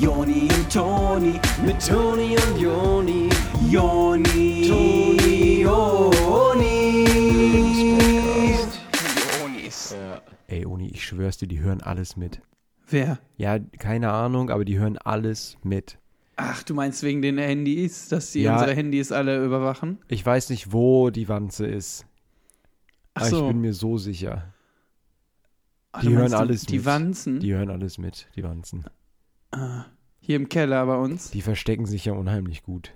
Joni und Toni, mit Toni und Joni, Joni, Toni, Joni. Jonis. Ey, Uni, ich schwör's dir, die hören alles mit. Wer? Ja, keine Ahnung, aber die hören alles mit. Ach, du meinst wegen den Handys, dass die Ja. unsere Handys alle überwachen? Ich weiß nicht, wo die Wanze ist. Ach Aber so. ich bin mir so sicher. Ach, die hören alles Die mit. Wanzen? Die hören alles mit, die Wanzen. Hier im Keller bei uns. Die verstecken sich ja unheimlich gut.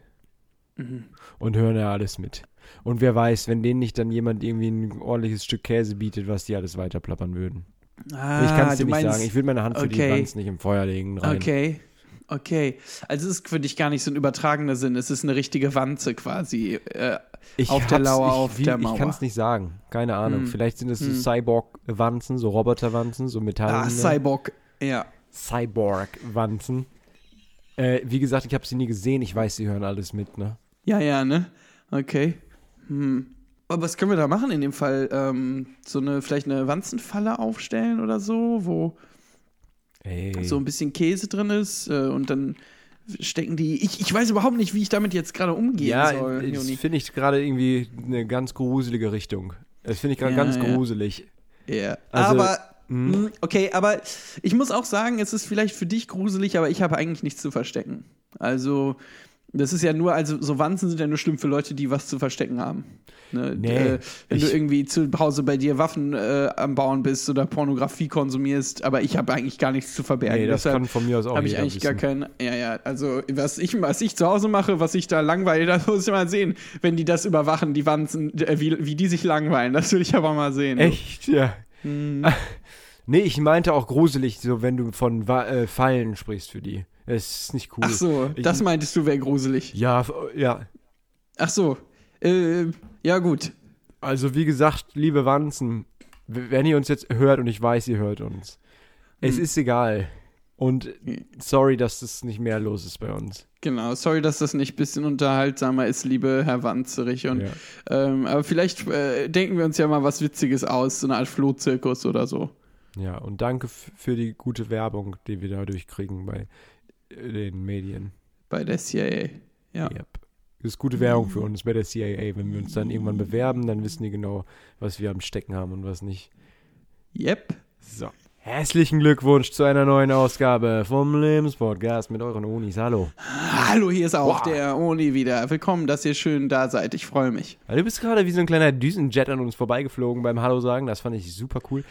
Mhm. Und hören ja alles mit. Und wer weiß, wenn denen nicht dann jemand irgendwie ein ordentliches Stück Käse bietet, was die alles weiterplappern würden. Ah, ich kann es dir nicht meinst, sagen. Ich will meine Hand für die okay. Wanzen nicht im Feuer legen. Rein. Okay. Okay. Also es ist für dich gar nicht so ein übertragener Sinn. Es ist eine richtige Wanze quasi. Äh, Ich Auf der Lauer, ich, auf wie- der Ich Mauer. kann es nicht sagen. Keine Ahnung. Hm. Vielleicht sind es so Hm. Cyborg-Wanzen, so Roboter-Wanzen, so Metall. ah, Cyborg. Ja. Cyborg-Wanzen. Äh, wie gesagt, ich habe sie nie gesehen. Ich weiß, sie hören alles mit, ne? Ja, ja, ne? Okay. Hm. Aber was können wir da machen in dem Fall? Ähm, so eine, vielleicht eine Wanzenfalle aufstellen oder so, wo Ey. so ein bisschen Käse drin ist äh, und dann stecken die. Ich, ich weiß überhaupt nicht, wie ich damit jetzt gerade umgehen ja, soll. das Joni. finde ich gerade irgendwie eine ganz gruselige Richtung. Das finde ich gerade Ja, ganz ja. gruselig. Ja. Also, aber. Hm. mh, Okay, aber ich muss auch sagen, es ist vielleicht für dich gruselig, aber ich habe eigentlich nichts zu verstecken. Also, das ist ja nur, also so Wanzen sind ja nur schlimm für Leute, die was zu verstecken haben. Ne? Nee, äh, wenn du irgendwie zu Hause bei dir Waffen äh, am Bauen bist oder Pornografie konsumierst, aber ich habe eigentlich gar nichts zu verbergen. Nee, das Deshalb kann von mir aus auch habe ich eigentlich gar wissen. keinen. Ja, ja, also was ich, was ich zu Hause mache, was ich da langweile, das muss ich mal sehen, wenn die das überwachen, die Wanzen, äh, wie, wie die sich langweilen. Das will ich aber mal sehen. Echt? Ja. Hm. Nee, ich meinte auch gruselig, so wenn du von äh, Fallen sprichst für die. Das ist nicht cool. Ach so, Ich- das meintest du wäre gruselig. Ja, ja. Ach so, äh, ja gut. Also wie gesagt, liebe Wanzen, wenn ihr uns jetzt hört und ich weiß, ihr hört uns, es Hm. ist egal. Und Hm. sorry, dass das nicht mehr los ist bei uns. Genau, sorry, dass das nicht ein bisschen unterhaltsamer ist, liebe Herr Wanzerich. Und, Ja. ähm, aber vielleicht äh, denken wir uns ja mal was Witziges aus, so eine Art Flohzirkus oder so. Ja, und danke für die gute Werbung, die wir dadurch kriegen bei äh, den Medien. Bei der CIA. Ja. Yep. Das ist gute Werbung für uns bei der CIA. Wenn wir uns dann irgendwann bewerben, dann wissen die genau, was wir am Stecken haben und was nicht. Yep. So. Herzlichen Glückwunsch zu einer neuen Ausgabe vom Lebenspodcast mit euren Onis. Hallo. Hallo, hier ist auch Wow. der Oni wieder. Willkommen, dass ihr schön da seid. Ich freue mich. Du bist gerade wie so ein kleiner Düsenjet an uns vorbeigeflogen beim Hallo sagen. Das fand ich super cool.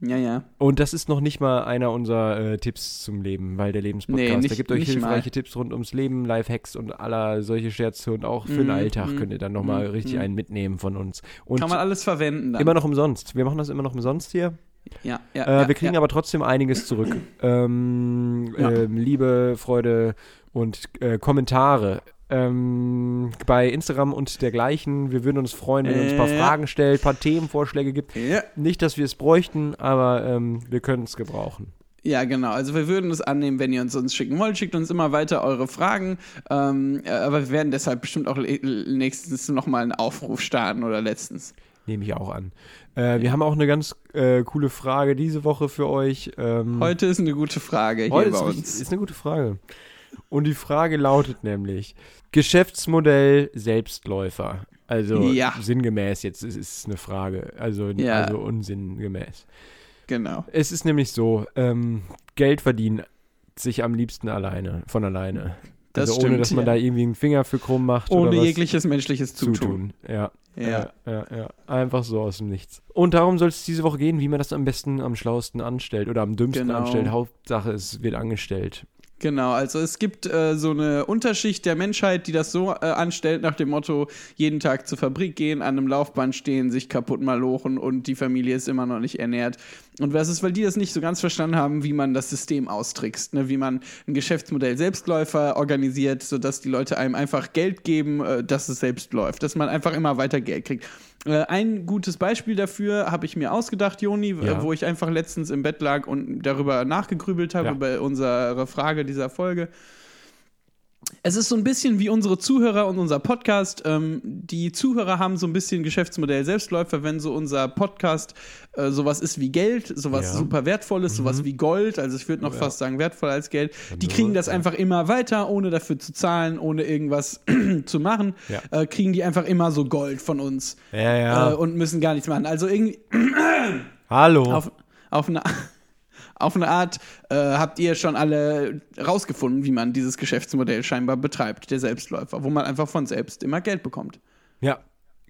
Ja, ja. Und das ist noch nicht mal einer unserer äh, Tipps zum Leben, weil der Lebenspodcast, Nee, nicht- der gibt euch hilfreiche mal. Tipps rund ums Leben, Lifehacks und aller solche Scherze und auch für den Mhm, Alltag mhm, könnt ihr dann nochmal mhm, richtig mhm. einen mitnehmen von uns. Und Kann man alles verwenden dann. immer noch umsonst. Wir machen das immer noch umsonst hier. Ja, ja, Äh, ja, wir kriegen ja. aber trotzdem einiges zurück. ähm, Ja. ähm, Liebe, Freude und äh, Kommentare. Ähm, bei Instagram und dergleichen. Wir würden uns freuen, wenn ihr uns ein paar Äh. Fragen stellt, ein paar Themenvorschläge gibt. Ja. Nicht, dass wir es bräuchten, aber ähm, wir können es gebrauchen. Ja, genau. Also wir würden es annehmen, wenn ihr uns uns schicken wollt. Schickt uns immer weiter eure Fragen. Ähm, äh, aber wir werden deshalb bestimmt auch nächstens nochmal einen Aufruf starten oder letztens. Nehme ich auch an. Äh, wir haben auch eine ganz äh, coole Frage diese Woche für euch. Ähm, Heute ist eine gute Frage hier heute bei ist, uns. ist eine gute Frage. Und die Frage lautet nämlich: Geschäftsmodell Selbstläufer. Also Ja. sinngemäß, jetzt ist es eine Frage, also, Ja. also unsinngemäß. Genau. Es ist nämlich so, ähm, Geld verdienen sich am liebsten alleine, von alleine. Das also ohne, stimmt, dass man ja. da irgendwie einen Finger für krumm macht oder Ohne jegliches menschliches Zutun. zutun. Ja. Ja. Ja, ja, ja. Einfach so aus dem Nichts. Und darum soll es diese Woche gehen, wie man das am besten, am schlausten anstellt oder am dümmsten Genau. anstellt. Hauptsache, es wird angestellt. Genau, also es gibt äh, so eine Unterschicht der Menschheit, die das so äh, anstellt, nach dem Motto, jeden Tag zur Fabrik gehen, an einem Laufband stehen, sich kaputt malochen und die Familie ist immer noch nicht ernährt. Und was ist, weil die das nicht so ganz verstanden haben, wie man das System austrickst, ne? wie man ein Geschäftsmodell Selbstläufer organisiert, sodass die Leute einem einfach Geld geben, äh, dass es selbst läuft, dass man einfach immer weiter Geld kriegt. Äh, ein gutes Beispiel dafür habe ich mir ausgedacht, Joni, Ja. äh, wo ich einfach letztens im Bett lag und darüber nachgegrübelt habe, Ja. über unsere Frage dieser Folge. Es ist so ein bisschen wie unsere Zuhörer und unser Podcast. Ähm, die Zuhörer haben so ein bisschen Geschäftsmodell Selbstläufer, wenn so unser Podcast äh, sowas ist wie Geld, sowas Ja. super wertvolles, sowas wie Gold, also ich würde noch Ja. fast sagen wertvoller als Geld. Die nur, kriegen das ja. einfach immer weiter, ohne dafür zu zahlen, ohne irgendwas zu machen, äh, kriegen die einfach immer so Gold von uns Ja, ja. äh, und müssen gar nichts machen. Also irgendwie Hallo. auf, auf eine auf eine Art äh, habt ihr schon alle rausgefunden, wie man dieses Geschäftsmodell scheinbar betreibt, der Selbstläufer, wo man einfach von selbst immer Geld bekommt. Ja,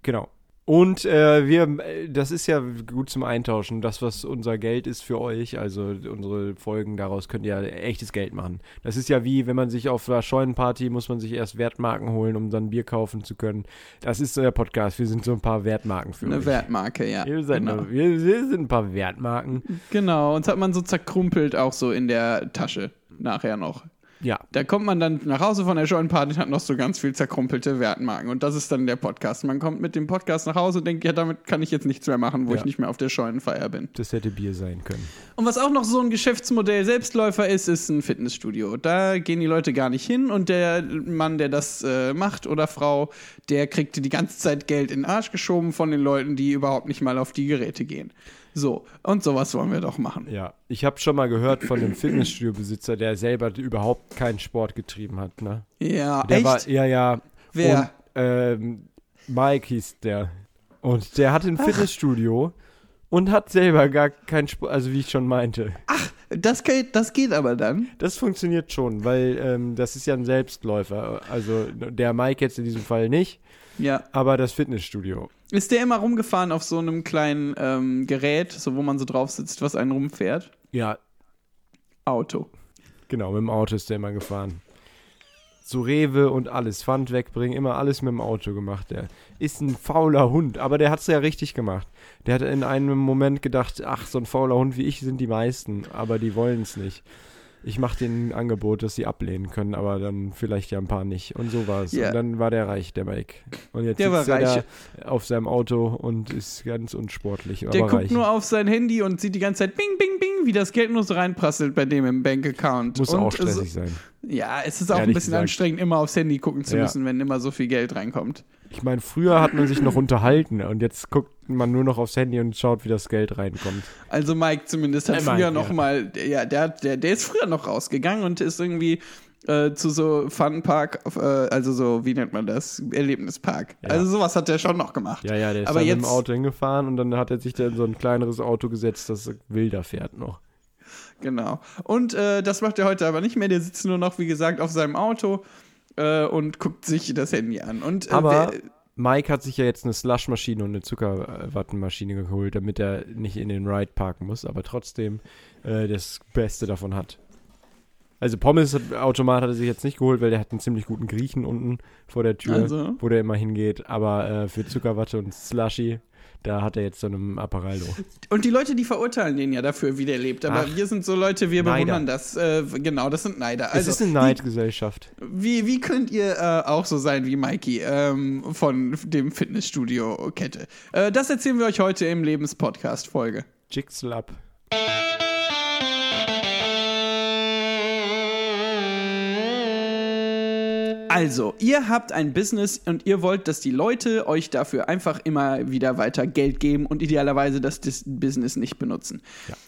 genau. Und äh, wir, äh, das ist ja gut zum Eintauschen. Das, was unser Geld ist für euch, also unsere Folgen, daraus könnt ihr ja echtes Geld machen. Das ist ja wie, wenn man sich auf einer Scheunenparty, muss man sich erst Wertmarken holen, um dann Bier kaufen zu können. Das ist so der Podcast. Wir sind so ein paar Wertmarken für Eine euch. Wertmarke, ja. Wir sind, genau. wir, wir sind ein paar Wertmarken. genau, uns hat man so zerkrumpelt auch so in der Tasche nachher noch. Ja, Da kommt man dann nach Hause von der Scheunenparty und hat noch so ganz viel zerkrumpelte Wertmarken. Und das ist dann der Podcast. Man kommt mit dem Podcast nach Hause und denkt, ja, damit kann ich jetzt nichts mehr machen, wo Ja. ich nicht mehr auf der Scheunenfeier bin. das hätte Bier sein können. Und was auch noch so ein Geschäftsmodell Selbstläufer ist, ist ein Fitnessstudio. Da gehen die Leute gar nicht hin und der Mann, der das äh, macht oder Frau, der kriegt die ganze Zeit Geld in den Arsch geschoben von den Leuten, die überhaupt nicht mal auf die Geräte gehen. So, und sowas wollen wir doch machen. Ja, ich habe schon mal gehört von einem Fitnessstudio-Besitzer, der selber überhaupt keinen Sport getrieben hat. Ne? Ja, Der echt? war, ja, ja. Wer? Und, ähm, Mike hieß der. Und der hatte ein Fitnessstudio und hat selber gar keinen Sport, also wie ich schon meinte. Das geht, das geht aber dann. Das funktioniert schon, weil ähm, das ist ja ein Selbstläufer. Also der Mike jetzt in diesem Fall nicht, Ja. aber das Fitnessstudio. Ist der immer rumgefahren auf so einem kleinen ähm, Gerät, so wo man so drauf sitzt, was einen rumfährt? Ja, Auto. genau, mit dem Auto ist der immer gefahren. Zu Rewe und alles, Pfand wegbringen, immer alles mit dem Auto gemacht. Der ist ein fauler Hund, aber der hat es ja richtig gemacht. Der hat in einem Moment gedacht, ach, so ein fauler Hund wie ich sind die meisten, aber die wollen es nicht. Ich mache denen ein Angebot, das sie ablehnen können, aber dann vielleicht ja ein paar nicht. Und so war es. Ja. Und dann war der reich, der Mike. Und jetzt Der war sitzt er reich. da auf seinem Auto und ist ganz unsportlich, Der guckt reich. nur auf sein Handy und sieht die ganze Zeit bing, bing, bing, wie das Geld nur so reinprasselt bei dem im Bankaccount. Muss und auch stressig sein. Ja, es ist auch ein Ehrlich bisschen gesagt. anstrengend, immer aufs Handy gucken zu Ja. müssen, wenn immer so viel Geld reinkommt. Ich meine, früher hat man sich noch unterhalten und jetzt guckt man nur noch aufs Handy und schaut, wie das Geld reinkommt. Also Mike zumindest hat Äh, früher Mike, noch ja. mal, ja, der, hat- der, der ist früher noch rausgegangen und ist irgendwie äh, zu so Funpark, äh, also so, wie nennt man das? Erlebnispark. Ja. Also sowas hat der schon noch gemacht. Ja, ja, der ist Aber dann jetzt- mit dem Auto hingefahren und dann hat er sich da in so ein kleineres Auto gesetzt, das wilder fährt noch. Genau. Und äh, das macht er heute aber nicht mehr. Der sitzt nur noch, wie gesagt, auf seinem Auto äh, und guckt sich das Handy an. Und, äh, Aber wer- Mike hat sich ja jetzt eine Slushmaschine und eine Zuckerwattenmaschine geholt, damit er nicht in den Ride parken muss, aber trotzdem äh, das Beste davon hat. Also Pommes-Automat hat er sich jetzt nicht geholt, weil der hat einen ziemlich guten Griechen unten vor der Tür, Also. wo der immer hingeht. Aber äh, für Zuckerwatte und Slushy, da hat er jetzt so einen Apparello. Und die Leute, die verurteilen den ja dafür, wie der lebt. Aber Ach. wir sind so Leute, wir Neider. bewundern das. Äh, genau, das sind Neider. Also, es ist eine Neidgesellschaft. Wie, wie könnt ihr äh, auch so sein wie Mikey ähm, von dem Fitnessstudio-Kette? Äh, das erzählen wir euch heute im Lebenspodcast-Folge. Jigslap. Also, ihr habt ein Business und ihr wollt, dass die Leute euch dafür einfach immer wieder weiter Geld geben und idealerweise das Business nicht benutzen.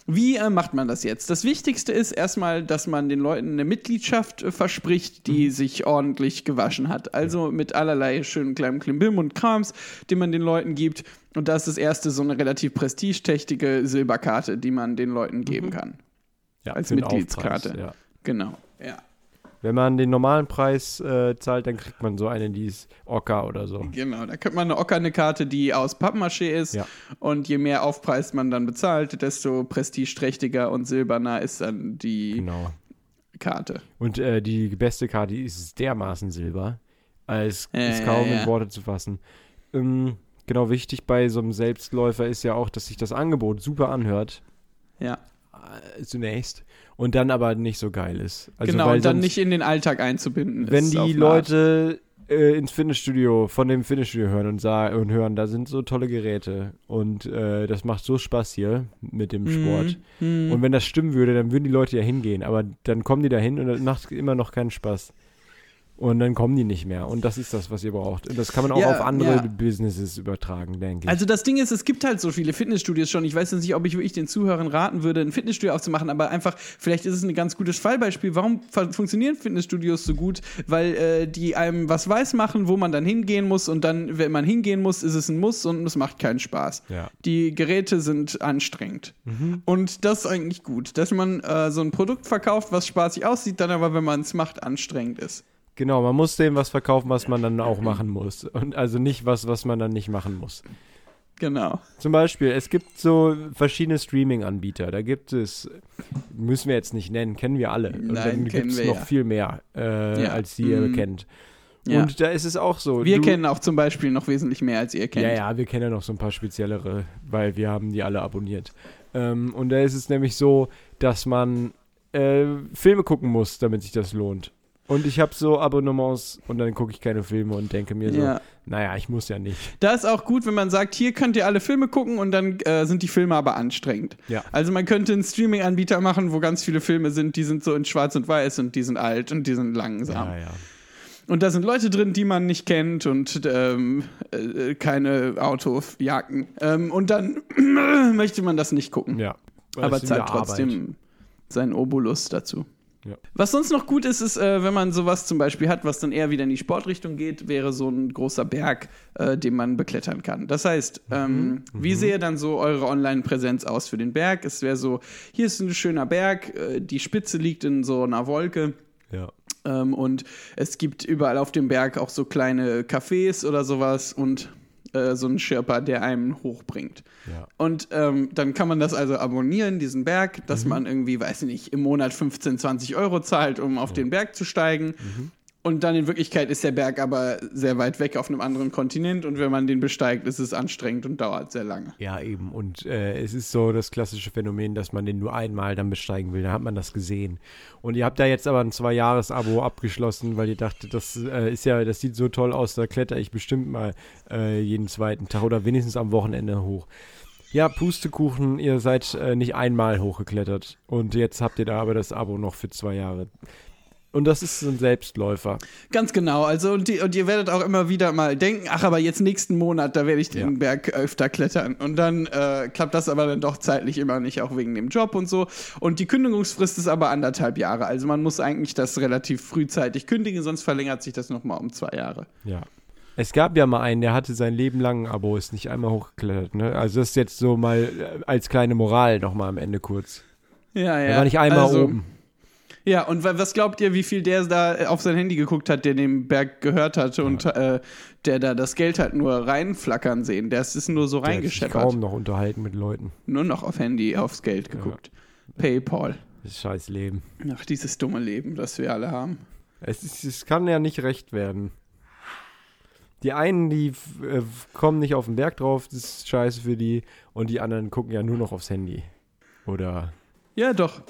Wie äh, macht man das jetzt? Das Wichtigste ist erstmal, dass man den Leuten eine Mitgliedschaft äh, verspricht, die sich ordentlich gewaschen hat. Also mit allerlei schönen kleinen Klimbim und Krams, den man den Leuten gibt. Und das ist das erste so eine relativ prestigeträchtige Silberkarte, die man den Leuten geben kann. Ja, Als Mitgliedskarte. Ja. Genau. Ja. Wenn man den normalen Preis äh, zahlt, dann kriegt man so eine, die ist Ocker oder so. Genau, da kriegt man eine ockerne Karte, die aus Pappmaché ist. Ja. Und je mehr Aufpreis man dann bezahlt, desto prestigeträchtiger und silberner ist dann die Genau. Karte. Und äh, die beste Karte ist dermaßen Silber, als Ja, ist kaum ja. in Worte zu fassen. Ähm, genau, wichtig bei so einem Selbstläufer ist ja auch, dass sich das Angebot super anhört, Ja, zunächst, und dann aber nicht so geil ist. Also, genau, und dann sonst- nicht in den Alltag einzubinden. wenn ist auf die. Leute äh, ins Fitnessstudio, von dem Fitnessstudio hören und, sa- und hören, da sind so tolle Geräte und äh, das macht so Spaß hier mit dem Sport. Mhm. Und wenn das stimmen würde, dann würden die Leute ja hingehen, aber dann kommen die da hin und das macht immer noch keinen Spaß. Und dann kommen die nicht mehr. Und das ist das, was ihr braucht. Und das kann man auch Ja, auf andere ja. Businesses übertragen, denke ich. Also das Ding ist, es gibt halt so viele Fitnessstudios schon. Ich weiß jetzt nicht, ob ich wirklich den Zuhörern raten würde, ein Fitnessstudio aufzumachen, aber einfach, vielleicht ist es ein ganz gutes Fallbeispiel. Warum fu- funktionieren Fitnessstudios so gut? Weil äh, die einem was weiß machen, wo man dann hingehen muss und dann, wenn man hingehen muss, ist es ein Muss und es macht keinen Spaß. Ja. Die Geräte sind anstrengend. Und das ist eigentlich gut, dass man äh, so ein Produkt verkauft, was spaßig aussieht, dann aber, wenn man es macht, anstrengend ist. Genau, man muss dem was verkaufen, was man dann auch machen muss. Und also nicht was, was man dann nicht machen muss. Genau. Zum Beispiel, es gibt so verschiedene Streaming-Anbieter. Da gibt es, müssen wir jetzt nicht nennen, kennen wir alle. Und Nein, dann gibt es noch ja. viel mehr, äh, Ja. als die ihr Mhm. kennt. Ja. Und da ist es auch so. Wir du, kennen auch zum Beispiel noch wesentlich mehr, als ihr kennt. Ja, ja, wir kennen ja noch so ein paar speziellere, weil wir haben die alle abonniert. Ähm, und da ist es nämlich so, dass man äh, Filme gucken muss, damit sich das lohnt. Und ich habe so Abonnements und dann gucke ich keine Filme und denke mir so, Ja. naja, ich muss ja nicht. Da ist auch gut, wenn man sagt, hier könnt ihr alle Filme gucken und dann äh, sind die Filme aber anstrengend. Ja. Also man könnte einen Streaming-Anbieter machen, wo ganz viele Filme sind, die sind so in schwarz und weiß und die sind alt und die sind langsam. Ja, ja. Und da sind Leute drin, die man nicht kennt und ähm, äh, keine Autojagden. Ähm, und dann möchte man das nicht gucken. ja. aber zahlt trotzdem seinen Obolus dazu. Ja. Was sonst noch gut ist, ist, äh, wenn man sowas zum Beispiel hat, was dann eher wieder in die Sportrichtung geht, wäre so ein großer Berg, äh, den man beklettern kann. Das heißt, ähm, wie sähe dann so eure Online-Präsenz aus für den Berg? Es wäre so, hier ist ein schöner Berg, äh, die Spitze liegt in so einer Wolke. Ja. Ähm, und es gibt überall auf dem Berg auch so kleine Cafés oder sowas und äh, so einen Schirper, der einen hochbringt. Ja. Und ähm, dann kann man das also abonnieren, diesen Berg, dass man irgendwie, weiß ich nicht, im Monat 15, 20 Euro zahlt, um auf den Berg zu steigen. Und dann in Wirklichkeit ist der Berg aber sehr weit weg auf einem anderen Kontinent und wenn man den besteigt, ist es anstrengend und dauert sehr lange. Ja, eben. Und äh, es ist so das klassische Phänomen, dass man den nur einmal dann besteigen will. Da hat man das gesehen. Und ihr habt da jetzt aber ein Zwei-Jahres-Abo abgeschlossen, weil ihr dachtet, das äh, ist ja, das sieht so toll aus, da kletter ich bestimmt mal äh, jeden zweiten Tag oder wenigstens am Wochenende hoch. Ja, Pustekuchen, ihr seid äh, nicht einmal hochgeklettert. Und jetzt habt ihr da aber das Abo noch für zwei Jahre. Und das ist so ein Selbstläufer. Ganz genau. Also, und, die, und ihr werdet auch immer wieder mal denken, ach, aber jetzt nächsten Monat, da werde ich den Ja. Berg öfter klettern. Und dann äh, klappt das aber dann doch zeitlich immer nicht, auch wegen dem Job und so. Und die Kündigungsfrist ist aber anderthalb Jahre. Also man muss eigentlich das relativ frühzeitig kündigen, sonst verlängert sich das nochmal um zwei Jahre. Ja. Es gab ja mal einen, der hatte sein Leben lang ein Abo, ist nicht einmal hochgeklettert. Ne? Also das ist jetzt so mal äh, als kleine Moral nochmal am Ende kurz. Ja, ja. Er war nicht einmal also, oben. Ja, und wa- was glaubt ihr, wie viel der da äh, auf sein Handy geguckt hat, der den Berg gehört hatte und äh, der da das Geld hat nur reinflackern sehen? Der ist nur so Der hat sich reingescheppert. kaum noch unterhalten mit Leuten. Nur noch auf Handy, aufs Geld geguckt. Paypal. Das scheiß Leben. Ach, dieses dumme Leben, das wir alle haben. Es, ist, es kann ja nicht recht werden. Die einen, die äh, kommen nicht auf den Berg drauf, das ist scheiße für die. Und die anderen gucken ja nur noch aufs Handy. Oder Ja, doch.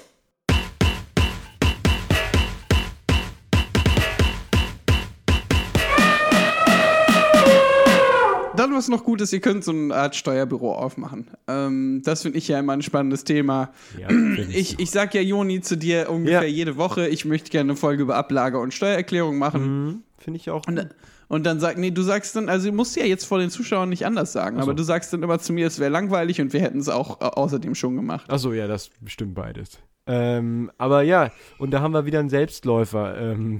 Dann, was noch gut ist, ihr könnt so eine Art Steuerbüro aufmachen. Ähm, das finde ich ja immer ein spannendes Thema. ja, Ich, ich sag ja Joni zu dir ungefähr Ja. jede Woche, ich möchte gerne eine Folge über Ablage und Steuererklärung machen. Mhm, Finde ich auch. Und, dann- und dann sagt, nee, du sagst dann, also du musst ja jetzt vor den Zuschauern nicht anders sagen, Ach so. aber du sagst dann immer zu mir, es wäre langweilig und wir hätten es auch äh, außerdem schon gemacht. Achso, ja, das bestimmt beides. Ähm, aber ja, und da haben wir wieder einen Selbstläufer. Ähm,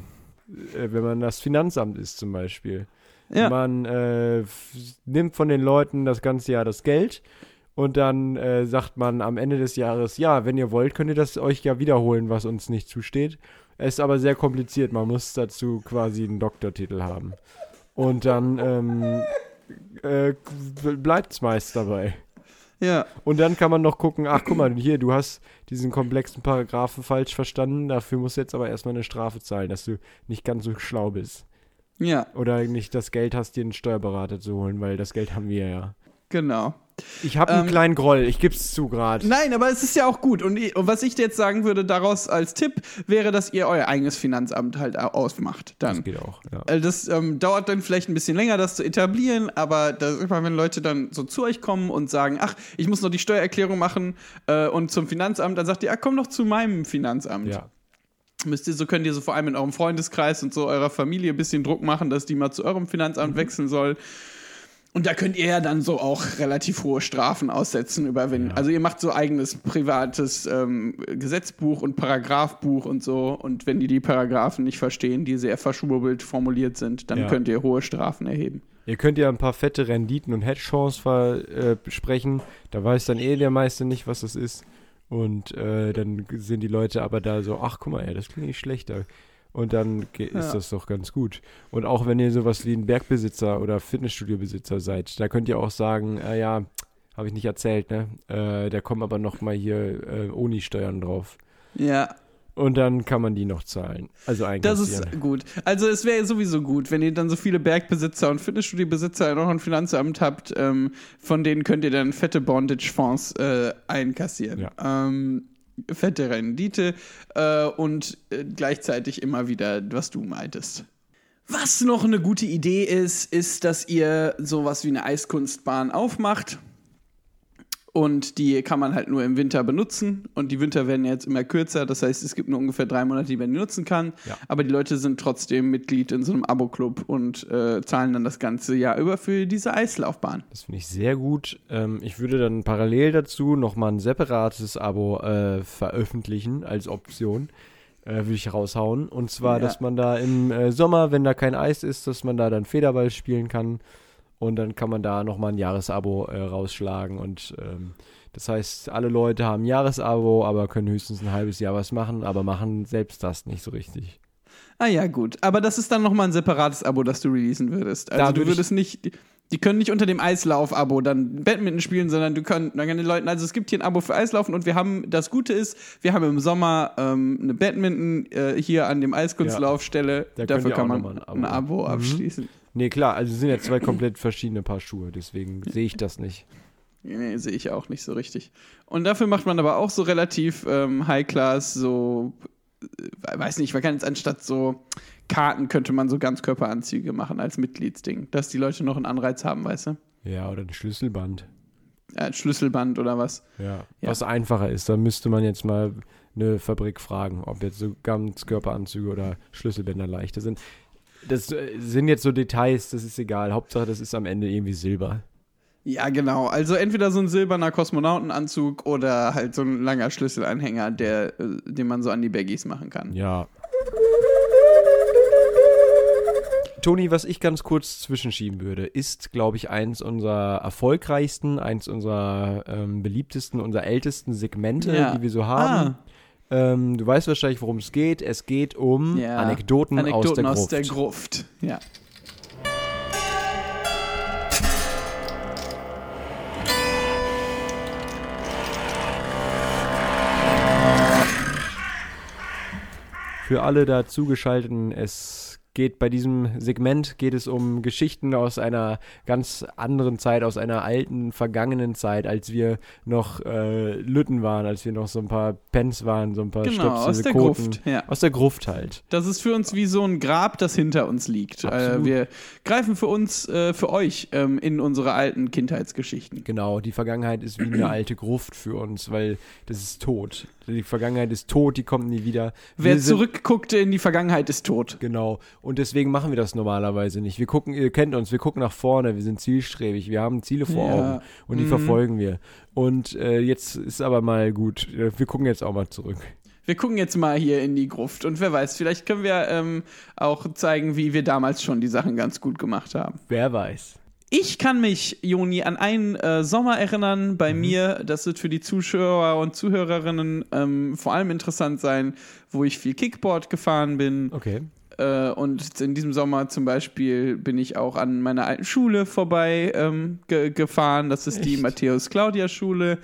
äh, wenn man das Finanzamt ist zum Beispiel. Ja. Man äh, nimmt von den Leuten das ganze Jahr das Geld und dann äh, sagt man am Ende des Jahres, ja, wenn ihr wollt, könnt ihr das euch ja wiederholen, was uns nicht zusteht. Es ist aber sehr kompliziert. Man muss dazu quasi einen Doktortitel haben. Und dann ähm, äh, bleibt es meist dabei. Ja. Und dann kann man noch gucken, ach guck mal, hier, du hast diesen komplexen Paragraphen falsch verstanden, dafür musst du jetzt aber erstmal eine Strafe zahlen, dass du nicht ganz so schlau bist. Ja, Oder nicht das Geld hast, dir einen Steuerberater zu holen, weil das Geld haben wir ja. genau. Ich habe einen Ähm, kleinen Groll, ich geb's zu gerade. Nein, aber es ist ja auch gut. Und, und was ich dir jetzt sagen würde daraus als Tipp, wäre, dass ihr euer eigenes Finanzamt halt au- ausmacht. Das Dann. geht auch, ja. Äh, Das ähm, dauert dann vielleicht ein bisschen länger, das zu etablieren, aber das, wenn Leute dann so zu euch kommen und sagen, ach, ich muss noch die Steuererklärung machen äh, und zum Finanzamt, dann sagt ihr, ah, komm doch zu meinem Finanzamt. ja. Müsst ihr, so könnt ihr so vor allem in eurem Freundeskreis und so eurer Familie ein bisschen Druck machen, dass die mal zu eurem Finanzamt wechseln soll. Und da könnt ihr ja dann so auch relativ hohe Strafen aussetzen über wenn. Also ihr macht so eigenes privates ähm, Gesetzbuch und Paragraphbuch und so. Und wenn die die Paragraphen nicht verstehen, die sehr verschwurbelt formuliert sind, dann Ja. könnt ihr hohe Strafen erheben. Ihr könnt ja ein paar fette Renditen und Hedgefonds äh, besprechen. Da weiß dann eh der meiste nicht, was das ist. Und äh, dann sind die Leute aber da so, ach guck mal, ey, das klingt nicht schlechter. Und dann ist Ja. das doch ganz gut. Und auch wenn ihr sowas wie ein Bergbesitzer oder Fitnessstudiobesitzer seid, da könnt ihr auch sagen, äh, ja, habe ich nicht erzählt, ne? Äh, da kommen aber noch mal hier äh, Uni-Steuern drauf. Ja, Und dann kann man die noch zahlen. Also Das einkassieren. ist gut. Also es wäre sowieso gut, wenn ihr dann so viele Bergbesitzer und Fitnessstudiobesitzer in eurem Finanzamt habt, ähm, von denen könnt ihr dann fette Bondage-Fonds äh, einkassieren. Ja. Ähm, fette Rendite äh, und äh, gleichzeitig immer wieder, was du meintest. Was noch eine gute Idee ist, ist, dass ihr sowas wie eine Eiskunstbahn aufmacht. Und die kann man halt nur im Winter benutzen. Und die Winter werden jetzt immer kürzer. Das heißt, es gibt nur ungefähr drei Monate, die man die nutzen kann. Ja. Aber die Leute sind trotzdem Mitglied in so einem Abo-Club und äh, zahlen dann das ganze Jahr über für diese Eislaufbahn. Das finde ich sehr gut. Ähm, ich würde dann parallel dazu nochmal ein separates Abo äh, veröffentlichen als Option. Äh, würde ich raushauen. Und zwar, Ja. dass man da im äh, Sommer, wenn da kein Eis ist, dass man da dann Federball spielen kann. Und dann kann man da nochmal ein Jahresabo äh, rausschlagen. Und ähm, das heißt, alle Leute haben ein Jahresabo, aber können höchstens ein halbes Jahr was machen, aber machen selbst das nicht so richtig. Ah ja, gut. Aber das ist dann nochmal ein separates Abo, das du releasen würdest. Also Da du würdest nicht. Die, können nicht unter dem Eislauf-Abo dann Badminton spielen, sondern du kannst, dann können die Leute, also es gibt hier ein Abo für Eislaufen und wir haben, das Gute ist, wir haben im Sommer ähm, eine Badminton äh, hier an dem Eiskunstlaufstelle. Da könnt Dafür kann man noch mal ein ein Abo, Abo. Mhm. Nee, klar, also es sind ja zwei komplett verschiedene Paar Schuhe, deswegen sehe ich das nicht. Nee, sehe ich auch nicht so richtig. Und dafür macht man aber auch so relativ ähm, High-Class, so, äh, weiß nicht, man kann jetzt anstatt so Karten könnte man so Ganzkörperanzüge machen als Mitgliedsding, dass die Leute noch einen Anreiz haben, weißt du? Ja, oder ein Schlüsselband. Ja, ein Schlüsselband oder was. Ja. Ja. Was einfacher ist, da müsste man jetzt mal eine Fabrik fragen, ob jetzt so Ganzkörperanzüge oder Schlüsselbänder leichter sind. Das äh, sind jetzt so Details, das ist egal. Hauptsache, das ist am Ende irgendwie Silber. Ja, genau. Also entweder so ein silberner Kosmonautenanzug oder halt so ein langer Schlüsselanhänger, der, äh, den man so an die Baggies machen kann. Ja. Toni, was ich ganz kurz zwischenschieben würde, ist, glaube ich, eins unserer erfolgreichsten, eins unserer ähm, beliebtesten, unserer ältesten Segmente, Ja. die wir so haben. Ah, Ähm, du weißt wahrscheinlich, worum es geht. Es geht um ja. Anekdoten, Anekdoten aus der Gruft. Gruft. Ja. Für alle da zugeschalteten, es geht bei diesem Segment geht es um Geschichten aus einer ganz anderen Zeit, aus einer alten, vergangenen Zeit, als wir noch äh, Lütten waren, als wir noch so ein paar Pens waren, so ein paar Genau, Stöpsel, aus der Koten. Gruft. Ja. Aus der Gruft halt. Das ist für uns wie so ein Grab, das hinter uns liegt. Äh, wir greifen für uns, äh, für euch ähm, in unsere alten Kindheitsgeschichten. Genau, die Vergangenheit ist wie eine alte Gruft für uns, weil das ist tot. Die Vergangenheit ist tot, die kommt nie wieder. Wer Wir sind- zurückguckt in die Vergangenheit, ist tot. Genau. Und deswegen machen wir das normalerweise nicht. Wir gucken, ihr kennt uns, wir gucken nach vorne, wir sind zielstrebig, wir haben Ziele vor Ja. Augen und die Mhm. verfolgen wir. Und äh, jetzt ist aber mal gut. Wir gucken jetzt auch mal zurück. Wir gucken jetzt mal hier in die Gruft und wer weiß, vielleicht können wir ähm, auch zeigen, wie wir damals schon die Sachen ganz gut gemacht haben. Wer weiß. Ich kann mich, Joni, an einen äh, Sommer erinnern bei mir. Das wird für die Zuschauer und Zuhörerinnen ähm, vor allem interessant sein, wo ich viel Kickboard gefahren bin. Okay. Äh, und in diesem Sommer zum Beispiel bin ich auch an meiner alten Schule vorbei ähm, ge gefahren. Das ist die Echt? Matthäus-Claudia-Schule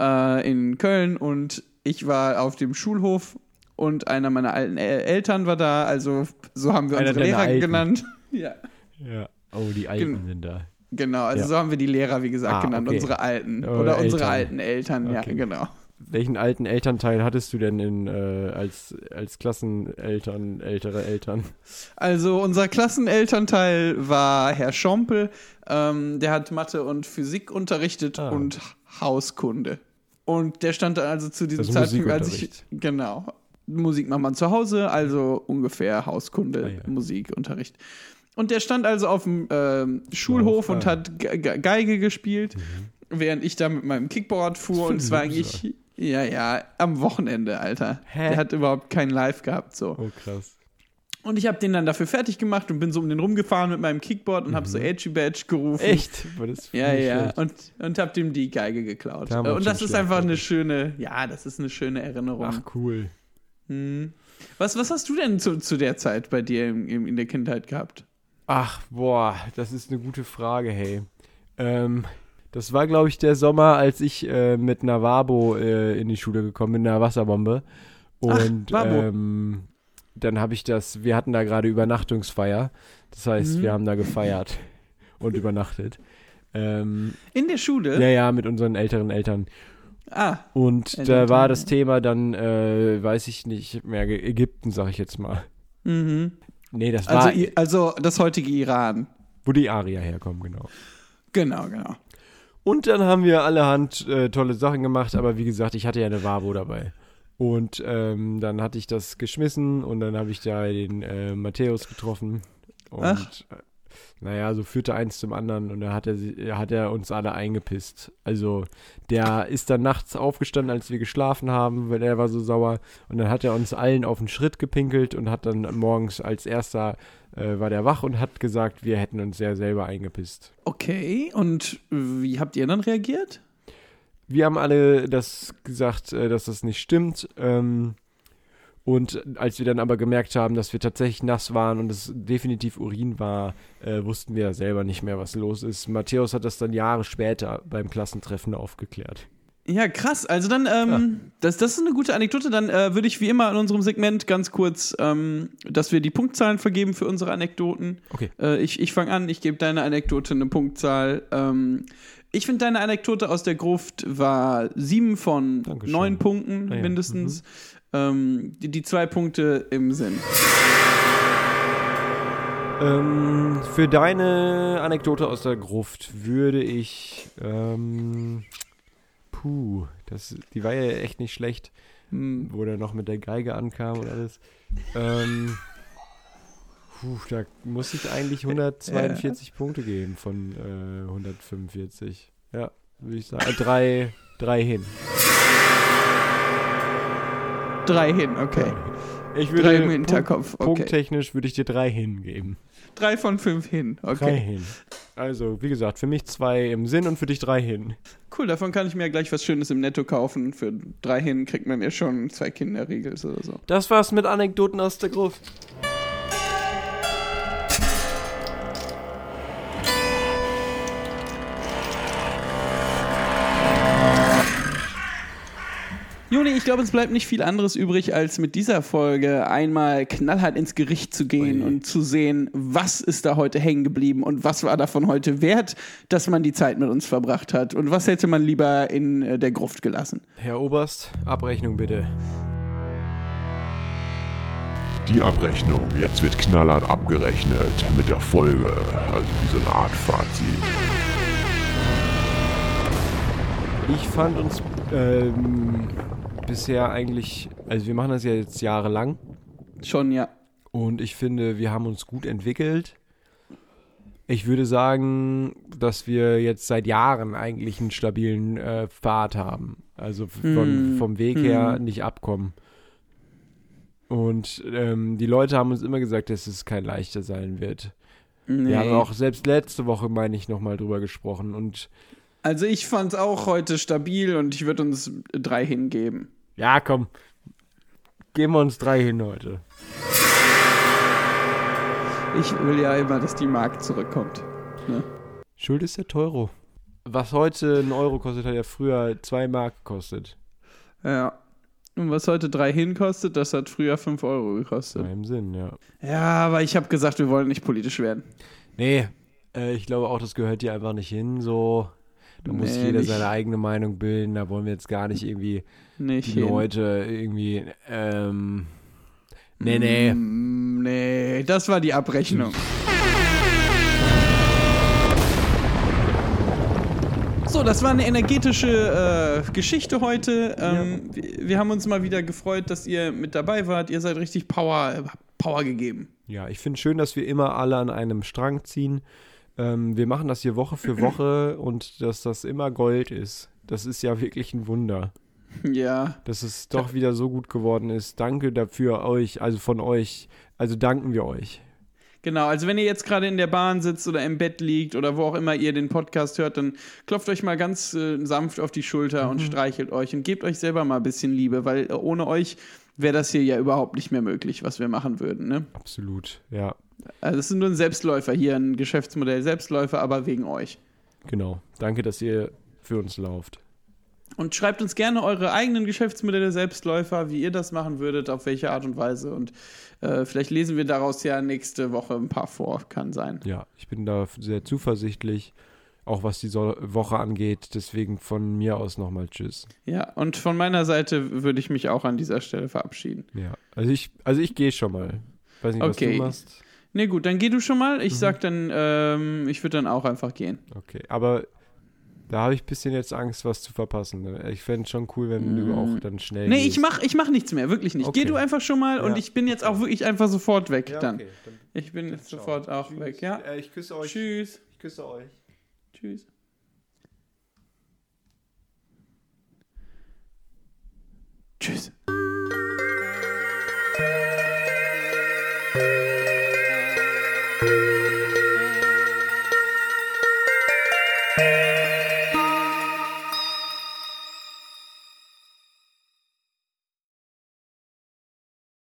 äh, in Köln. Und ich war auf dem Schulhof und einer meiner alten El Eltern war da. Also so haben wir Einer unsere Lehrer Alten. genannt. ja. Ja. Oh, die Alten Gen- sind da. Genau, also Ja. so haben wir die Lehrer, wie gesagt, Ah, genannt, okay. unsere Alten. Eure Oder unsere Eltern. alten Eltern, ja, Okay. genau. Welchen alten Elternteil hattest du denn in, äh, als, als Klasseneltern, ältere Eltern? Also unser Klassenelternteil war Herr Schompel, ähm, der hat Mathe und Physik unterrichtet Ah. und Hauskunde. Und der stand dann also zu diesem Also Zeitpunkt, als ich. Genau. Musik macht man zu Hause, also ungefähr Hauskunde, Ah, ja. Musikunterricht. Und der stand also auf dem ähm, Schulhof und hat Ge Ge Geige gespielt, während ich da mit meinem Kickboard fuhr. Und es war eigentlich, ja, ja, am Wochenende, Alter. Hä? Der hat überhaupt keinen Live gehabt, so. Oh, krass. Und ich habe den dann dafür fertig gemacht und bin so um den rumgefahren mit meinem Kickboard und habe so Edgy Badge gerufen. Mhm. Echt? Ja, ja. schlecht. Und, und hab dem die Geige geklaut. Da Und das ist einfach eine schöne, ja, das ist eine schöne Erinnerung. Ach, cool. Hm. Was, was hast du denn zu, zu der Zeit bei dir im, im, in der Kindheit gehabt? Ach, boah, das ist eine gute Frage, hey. Ähm, das war, glaube ich, der Sommer, als ich äh, mit einer Wabo äh, in die Schule gekommen bin, mit einer Wasserbombe. Und Ach, ähm, dann habe ich das, wir hatten da gerade Übernachtungsfeier. Das heißt, Mhm. wir haben da gefeiert und übernachtet. Ähm, In der Schule? ja, ja, mit unseren älteren Eltern. Ah, Und Eltern, da war das Thema dann, äh, weiß ich nicht mehr, Ägypten, sag ich jetzt mal. mhm. Nee, das Also, war, I- also das heutige Iran. wo die Arier herkommen, genau. Genau, genau. Und dann haben wir allerhand äh, tolle Sachen gemacht, aber wie gesagt, ich hatte ja eine Wabo dabei. Und ähm, dann hatte ich das geschmissen und dann habe ich da den äh, Matthäus getroffen. Und Ach. Naja, so führte eins zum anderen und da hat er, hat er uns alle eingepisst. Also der ist dann nachts aufgestanden, als wir geschlafen haben, weil er war so sauer. Und dann hat er uns allen auf den Schritt gepinkelt und hat dann morgens als erster äh, war der wach und hat gesagt, wir hätten uns sehr selber eingepisst. Okay, und wie habt ihr dann reagiert? wir haben alle das gesagt, äh, dass das nicht stimmt. Ähm, und als wir dann aber gemerkt haben, dass wir tatsächlich nass waren und es definitiv Urin war, äh, wussten wir selber nicht mehr, was los ist. Matthäus hat das dann Jahre später beim Klassentreffen aufgeklärt. Ja, krass. Also dann, ähm, das, das ist eine gute Anekdote. Dann äh, würde ich wie immer in unserem Segment ganz kurz, ähm, dass wir die Punktzahlen vergeben für unsere Anekdoten. Okay. Äh, ich ich fange an, ich gebe deiner Anekdote eine Punktzahl. Ähm, ich finde, deine Anekdote aus der Gruft war sieben von Dankeschön. neun Punkten Ah ja, mindestens. Ähm, die, die zwei Punkte im Sinn. Ähm, für deine Anekdote aus der Gruft würde ich. Ähm, puh, das, die war ja echt nicht schlecht. Hm, wo der noch mit der Geige ankam und alles. Ähm, puh, da muss ich eigentlich 142 Punkte geben von äh, 145. Ja, würde ich sagen. Äh, drei, drei hin. Drei hin, okay. Ich Drei würde im Hinterkopf, okay. punkttechnisch würde ich dir drei hingeben. Drei von fünf hin, Drei okay. hin. Also, wie gesagt, für mich zwei im Sinn und für dich drei hin. Cool, davon kann ich mir gleich was Schönes im Netto kaufen. Für drei hin kriegt man ja schon zwei Kinderriegels oder so. Das war's mit Anekdoten aus der Gruft. Juni, ich glaube, es bleibt nicht viel anderes übrig, als mit dieser Folge einmal knallhart ins Gericht zu gehen Ui. und zu sehen, was ist da heute hängen geblieben und was war davon heute wert, dass man die Zeit mit uns verbracht hat und was hätte man lieber in äh, der Gruft gelassen. Herr Oberst, Abrechnung bitte. Die Abrechnung. Jetzt wird knallhart abgerechnet mit der Folge. Also wie so eine Art Fazit. Ich fand uns ähm, bisher eigentlich, also wir machen das ja jetzt jahrelang Schon, ja. und ich finde, wir haben uns gut entwickelt. Ich würde sagen, dass wir jetzt seit Jahren eigentlich einen stabilen äh, Pfad haben. Also von, Hm. vom Weg her nicht abkommen. Und ähm, die Leute haben uns immer gesagt, dass es kein leichter sein wird. Nee. Wir haben auch selbst letzte Woche, meine ich, nochmal drüber gesprochen. Und also ich fand es auch heute stabil und ich würde uns drei hingeben. ja, komm, geben wir uns drei hin heute. Ich will ja immer, dass die Mark zurückkommt. Schuld ist der Teuro. Was heute ein Euro kostet, hat ja früher zwei Mark gekostet. Ja. Und was heute drei hin kostet, das hat früher fünf Euro gekostet. In meinem Sinn, ja. Ja, aber ich habe gesagt, wir wollen nicht politisch werden. Nee, äh, ich glaube auch, das gehört hier einfach nicht hin. So, da muss Nee, jeder nicht- seine eigene Meinung bilden. Da wollen wir jetzt gar nicht irgendwie Nicht die hin. Leute irgendwie. Ähm, nee, nee. Mm, nee, das war die Abrechnung. So, das war eine energetische äh, Geschichte heute. Ähm, wir, wir haben uns mal wieder gefreut, dass ihr mit dabei wart. Ihr seid richtig Power, Power gegeben. Ja, ich finde schön, dass wir immer alle an einem Strang ziehen. Ähm, wir machen das hier Woche für Woche und dass das immer Gold ist. Das ist ja wirklich ein Wunder, Ja. dass es doch wieder so gut geworden ist. Danke dafür euch, also von euch. Also danken wir euch. Genau, also wenn ihr jetzt gerade in der Bahn sitzt oder im Bett liegt oder wo auch immer ihr den Podcast hört, dann klopft euch mal ganz äh, sanft auf die Schulter und streichelt euch und gebt euch selber mal ein bisschen Liebe, weil ohne euch wäre das hier ja überhaupt nicht mehr möglich, was wir machen würden. Ne? Absolut, ja, Also es ist nur ein Selbstläufer hier, ein Geschäftsmodell Selbstläufer, aber wegen euch. genau. Danke, dass ihr für uns lauft. Und schreibt uns gerne eure eigenen Geschäftsmodelle Selbstläufer, wie ihr das machen würdet, auf welche Art und Weise. Und äh, vielleicht lesen wir daraus ja nächste Woche ein paar vor, kann sein. Ja, ich bin da sehr zuversichtlich, auch was die so Woche angeht. Deswegen von mir aus nochmal Tschüss. Ja, und von meiner Seite würde ich mich auch an dieser Stelle verabschieden. Ja, also ich, also ich gehe schon mal. Weiß nicht, was Okay. du machst. Ne, gut, dann geh du schon mal. Mhm. Ich sag dann, ähm, ich würde dann auch einfach gehen. Okay, aber da habe ich ein bisschen jetzt Angst, was zu verpassen. ne? Ich fände es schon cool, wenn du auch dann schnell. Nee, gehst. ich mach, ich mach nichts mehr, wirklich nicht. Okay. Geh du einfach schon mal und Ja. ich bin jetzt auch wirklich einfach sofort weg ja, dann. okay, dann Ich bin jetzt ciao. sofort auch Tschüss. weg, ja. Äh, ich küsse euch. Tschüss. Ich küsse euch. Tschüss. Tschüss.